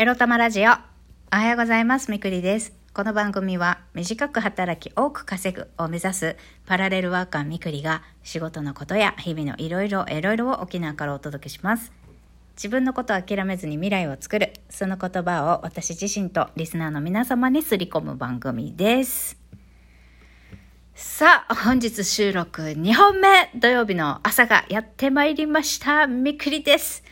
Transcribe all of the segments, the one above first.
エロ玉ラジオ。おはようございます。みくりです。この番組は短く働き多く稼ぐを目指すパラレルワーカーみくりが仕事のことや日々のいろいろいろいろを沖縄からお届けします。自分のことを諦めずに未来を作る、その言葉を私自身とリスナーの皆様にすり込む番組です。さあ、本日収録2本目土曜日の朝がやってまいりました。みくりです。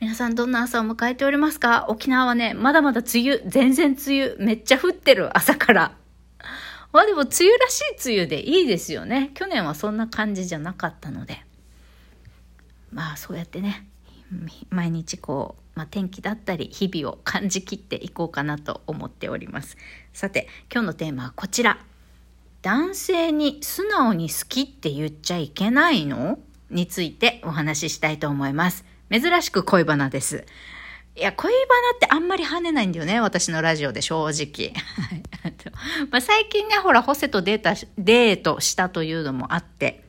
皆さんどんな朝を迎えておりますか？沖縄はね、まだまだ梅雨、全然梅雨、めっちゃ降ってる朝から。まあでも梅雨らしい梅雨でいいですよね。去年はそんな感じじゃなかったので。まあそうやってね、毎日こう、まあ、天気だったり日々を感じきっていこうかなと思っております。さて、今日のテーマはこちら。男性に素直に好きって言っちゃいけないの？についてお話ししたいと思います。珍しく恋バナです。いや、恋バナってあんまり跳ねないんだよね、私のラジオで正直。まあ最近ね、ほら、ホセとデータ、デートしたというのもあって。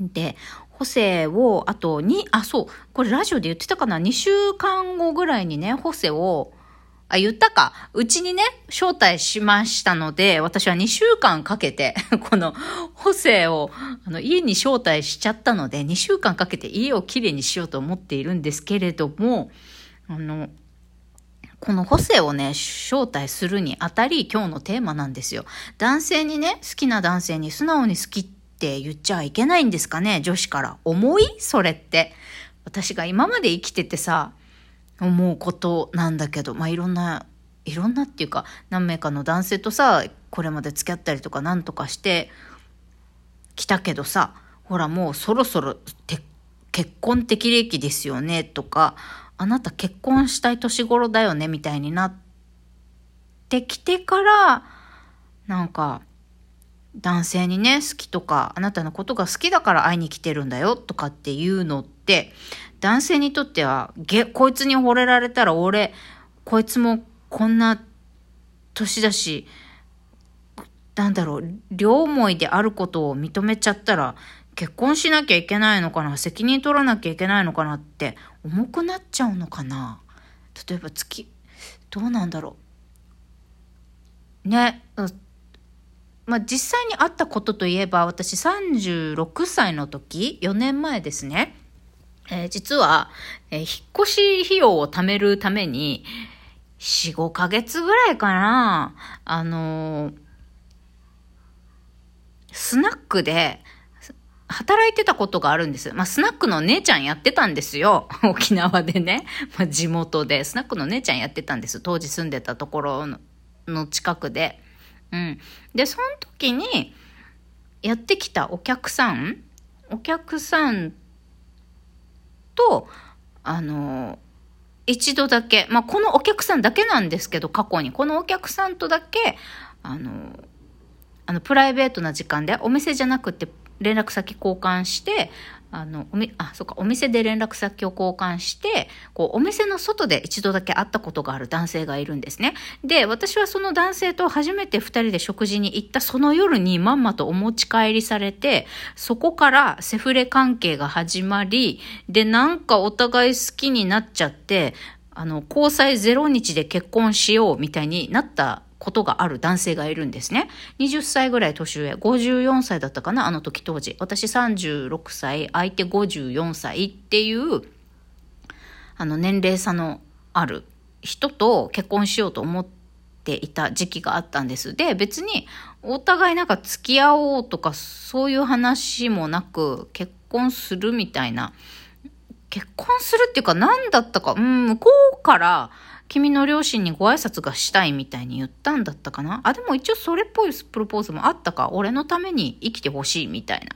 で、ホセを、あとに、あ、そう、これラジオで言ってたかな ?2 週間後ぐらいにね、ホセを、あ、言ったか。うちにね、招待しましたので、私は2週間かけて、この、補正を、あの、家に招待しちゃったので、2週間かけて家をきれいにしようと思っているんですけれども、あの、この補正をね、招待するにあたり、今日のテーマなんですよ。男性にね、好きな男性に素直に好きって言っちゃいけないんですかね、女子から。重い？それって。私が今まで生きててさ、思うことなんだけど、まあ、いろんな、いろんなっていうか、何名かの男性とさ、これまで付き合ったりとかなんとかしてきたけどさ、ほらもうそろそろ結婚適齢期ですよねとか、あなた結婚したい年頃だよねみたいになってきてから、なんか、男性にね、好きとか、あなたのことが好きだから会いに来てるんだよとかっていうのって、男性にとっては、げ、こいつに惚れられたら俺、こいつもこんな年だし、なんだろう、両思いであることを認めちゃったら、結婚しなきゃいけないのかな責任取らなきゃいけないのかなって重くなっちゃうのかな例えば月、どうなんだろう。ね、まあ、実際にあったことといえば、私36歳の時、4年前ですね。えー、実は、えー、引っ越し費用を貯めるために、4、5ヶ月ぐらいかな、あのー、スナックで、働いてたことがあるんです。まあ、スナックの姉ちゃんやってたんですよ。沖縄でね。まあ、地元で。スナックの姉ちゃんやってたんです。当時住んでたところの近くで。うん。で、その時に、やってきたお客さん、お客さんと、あの、一度だけ、まあ、このお客さんだけなんですけど、過去に、このお客さんとだけ、あの、あの、プライベートな時間で、お店じゃなくて、連絡先交換して、あの、おみ、あ、そっか、お店で連絡先を交換して、こう、お店の外で一度だけ会ったことがある男性がいるんですね。で、私はその男性と初めて二人で食事に行ったその夜にまんまとお持ち帰りされて、そこからセフレ関係が始まり、で、なんかお互い好きになっちゃって、あの、交際0日で結婚しようみたいになったことがある男性がいるんですね。20歳ぐらい年上、54歳だったかな、あの時当時。私36歳、相手54歳っていう、あの年齢差のある人と結婚しようと思っていた時期があったんです。で、別にお互いなんか付き合おうとかそういう話もなく、結婚するみたいな。結婚するっていうか何だったか、うん、向こうから、君の両親にご挨拶がしたいみたいに言ったんだったかな？あ、でも一応それっぽいプロポーズもあったか。俺のために生きてほしいみたいな。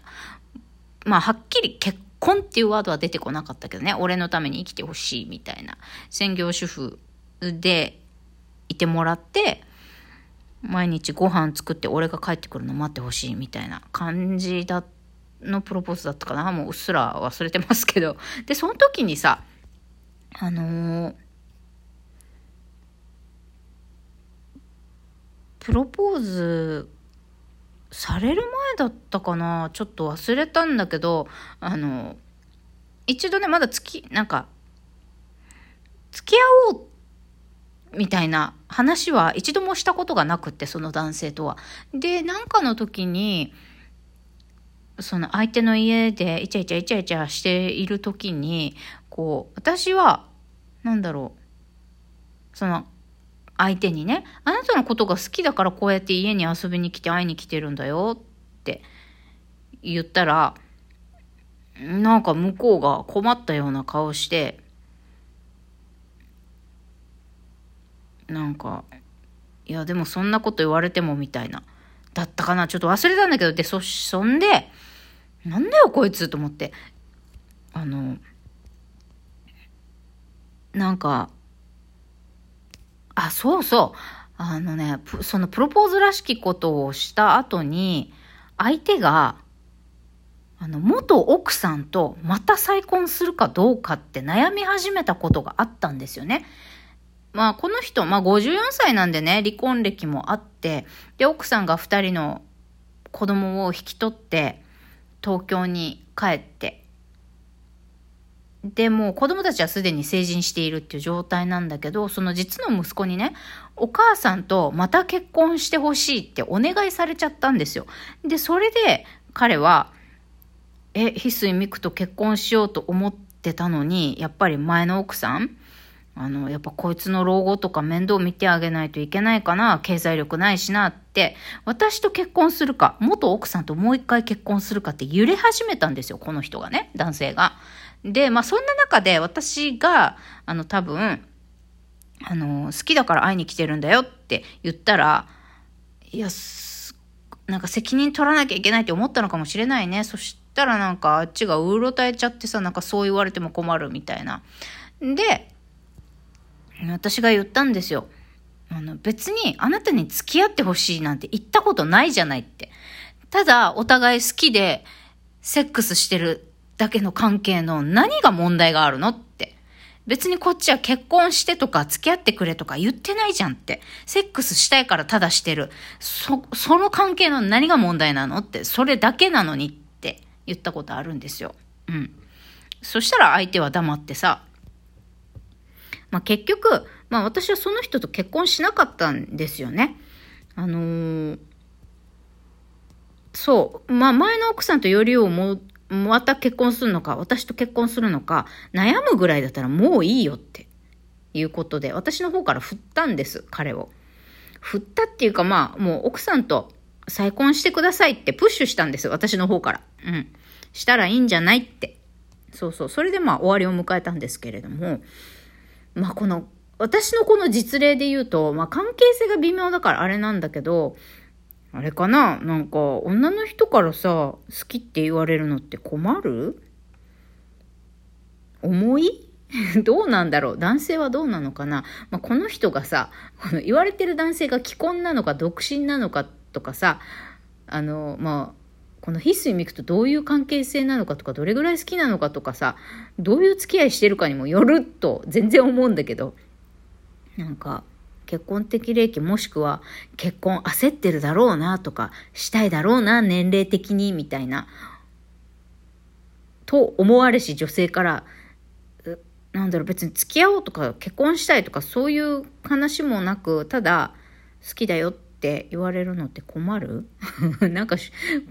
まあ、はっきり結婚っていうワードは出てこなかったけどね。俺のために生きてほしいみたいな。専業主婦でいてもらって、毎日ご飯作って俺が帰ってくるの待ってほしいみたいな感じだのプロポーズだったかなもううっすら忘れてますけど。で、その時にさ、あのープロポーズされる前だったかな？ちょっと忘れたんだけど、あの、一度ね、まだ付き、なんか、付き合おうみたいな話は一度もしたことがなくって、その男性とは。で、なんかの時に、その相手の家でイチャイチャイチャイチャしている時に、こう、私は、なんだろう、その、相手にね、あなたのことが好きだからこうやって家に遊びに来て会いに来てるんだよって言ったら、なんか向こうが困ったような顔して、なんか、いやでもそんなこと言われてもみたいな。だったかな？ちょっと忘れたんだけど、で、そ、そんで、なんだよこいつと思って。あの、なんか、あ、そうそう。あのね、そのプロポーズらしきことをした後に、相手が、あの、元奥さんとまた再婚するかどうかって悩み始めたことがあったんですよね。まあ、この人、まあ、54歳なんでね、離婚歴もあって、で、奥さんが2人の子供を引き取って、東京に帰って、で、も子供たちはすでに成人しているっていう状態なんだけど、その実の息子にね、お母さんとまた結婚してほしいってお願いされちゃったんですよ。で、それで彼は、え、翡翠美久と結婚しようと思ってたのに、やっぱり前の奥さんあの、やっぱこいつの老後とか面倒見てあげないといけないかな、経済力ないしなって、私と結婚するか、元奥さんともう一回結婚するかって揺れ始めたんですよ、この人がね、男性が。で、まあそんな中で私が、あの多分、あの、好きだから会いに来てるんだよって言ったら、いや、なんか責任取らなきゃいけないって思ったのかもしれないね。そしたらなんかあっちがうろたえちゃってさ、なんかそう言われても困るみたいな。で、私が言ったんですよ。あの、別にあなたに付き合ってほしいなんて言ったことないじゃないって。ただ、お互い好きで、セックスしてるだけの関係の何が問題があるのって。別にこっちは結婚してとか付き合ってくれとか言ってないじゃんって。セックスしたいからただしてる。そ、その関係の何が問題なのって、それだけなのにって言ったことあるんですよ。うん。そしたら相手は黙ってさ、まあ、結局、まあ、私はその人と結婚しなかったんですよね。あのー、そう。まあ、前の奥さんとよりをも、また結婚するのか、私と結婚するのか、悩むぐらいだったらもういいよっていうことで、私の方から振ったんです、彼を。振ったっていうか、まあ、もう奥さんと再婚してくださいってプッシュしたんです、私の方から。うん。したらいいんじゃないって。そうそう。それでまあ終わりを迎えたんですけれども、まあこの、私のこの実例で言うと、まあ関係性が微妙だからあれなんだけど、あれかな？なんか、女の人からさ、好きって言われるのって困る？重い？どうなんだろう？男性はどうなのかな、まあ、この人がさ、この言われてる男性が既婚なのか独身なのかとかさ、あの、まあ、この翡翠ミクとどういう関係性なのかとか、どれぐらい好きなのかとかさ、どういう付き合いしてるかにもよると全然思うんだけど、なんか、結婚的齢期もしくは結婚焦ってるだろうなとか、したいだろうな、年齢的に、みたいな、と思われし女性から、なんだろう、別に付き合おうとか結婚したいとかそういう話もなく、ただ好きだよってって言われるのって困る？なんか、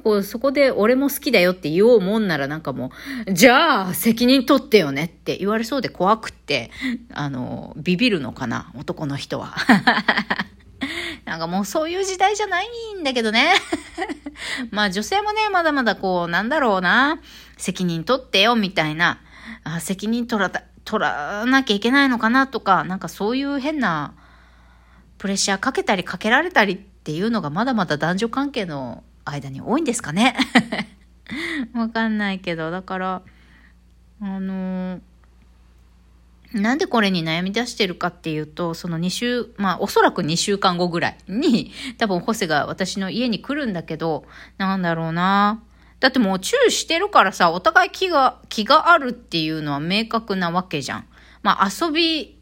こう、そこで俺も好きだよって言おうもんならなんかもう、じゃあ責任取ってよねって言われそうで怖くって、あの、ビビるのかな、男の人は。なんかもうそういう時代じゃないんだけどね。まあ女性もね、まだまだこう、なんだろうな、責任取ってよみたいな、あ責任取ら取らなきゃいけないのかなとか、なんかそういう変な、プレッシャーかけたりかけられたりっていうのがまだまだ男女関係の間に多いんですかね わかんないけど、だから、あの、なんでこれに悩み出してるかっていうと、その2週、まあおそらく2週間後ぐらいに、多分ホセが私の家に来るんだけど、なんだろうな。だってもうチューしてるからさ、お互い気が、気があるっていうのは明確なわけじゃん。まあ遊び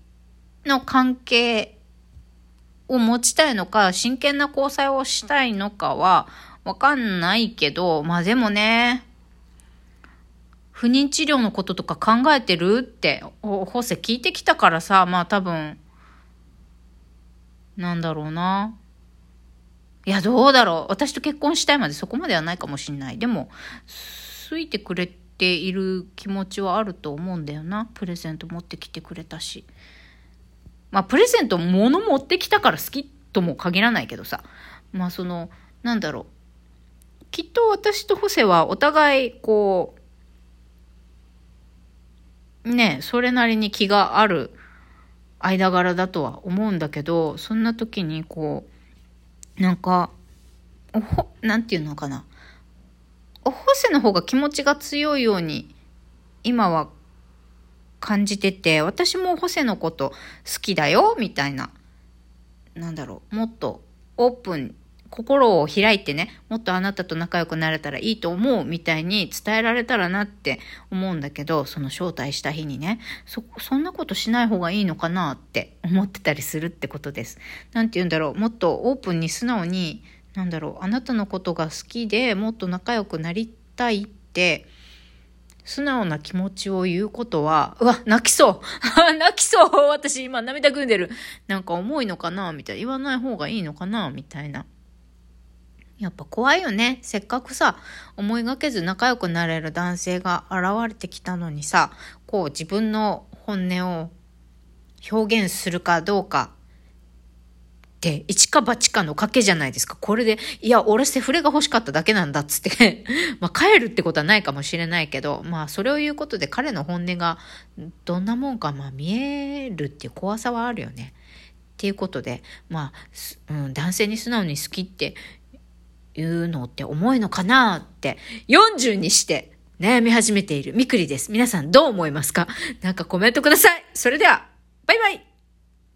の関係を持ちたいのか、真剣な交際をしたいのかはわかんないけど、まあでもね、不妊治療のこととか考えてるって、ホセ聞いてきたからさ、まあ多分、なんだろうな。いや、どうだろう。私と結婚したいまでそこまではないかもしんない。でも、好いてくれている気持ちはあると思うんだよな。プレゼント持ってきてくれたし。まあ、プレゼント物持ってきたから好きとも限らないけどさ。まあ、その、なんだろう。きっと私とホセはお互い、こう、ね、それなりに気がある間柄だとは思うんだけど、そんな時にこう、なんか、おほ、なんていうのかな。おホセの方が気持ちが強いように、今は感じてて、私もホセのこと好きだよ、みたいな。なんだろう、もっとオープン心を開いてね、もっとあなたと仲良くなれたらいいと思うみたいに伝えられたらなって思うんだけど、その招待した日にね、そ、そんなことしない方がいいのかなって思ってたりするってことです。なんて言うんだろう、もっとオープンに素直に、なんだろう、あなたのことが好きでもっと仲良くなりたいって、素直な気持ちを言うことは、うわ、泣きそう 泣きそう私今涙ぐんでる。なんか重いのかなみたいな。言わない方がいいのかなみたいな。やっぱ怖いよね。せっかくさ、思いがけず仲良くなれる男性が現れてきたのにさ、こう自分の本音を表現するかどうか一か八かの賭けじゃないですか。これで、いや、俺セフレが欲しかっただけなんだっつって まあ帰るってことはないかもしれないけど、まあそれを言うことで彼の本音がどんなもんかまあ見えるっていう怖さはあるよね。っていうことで、まあ、うん、男性に素直に好きっていうのって重いのかなって40にして悩み始めているみくりです。皆さんどう思いますか？なんかコメントください。それでは、バイバイ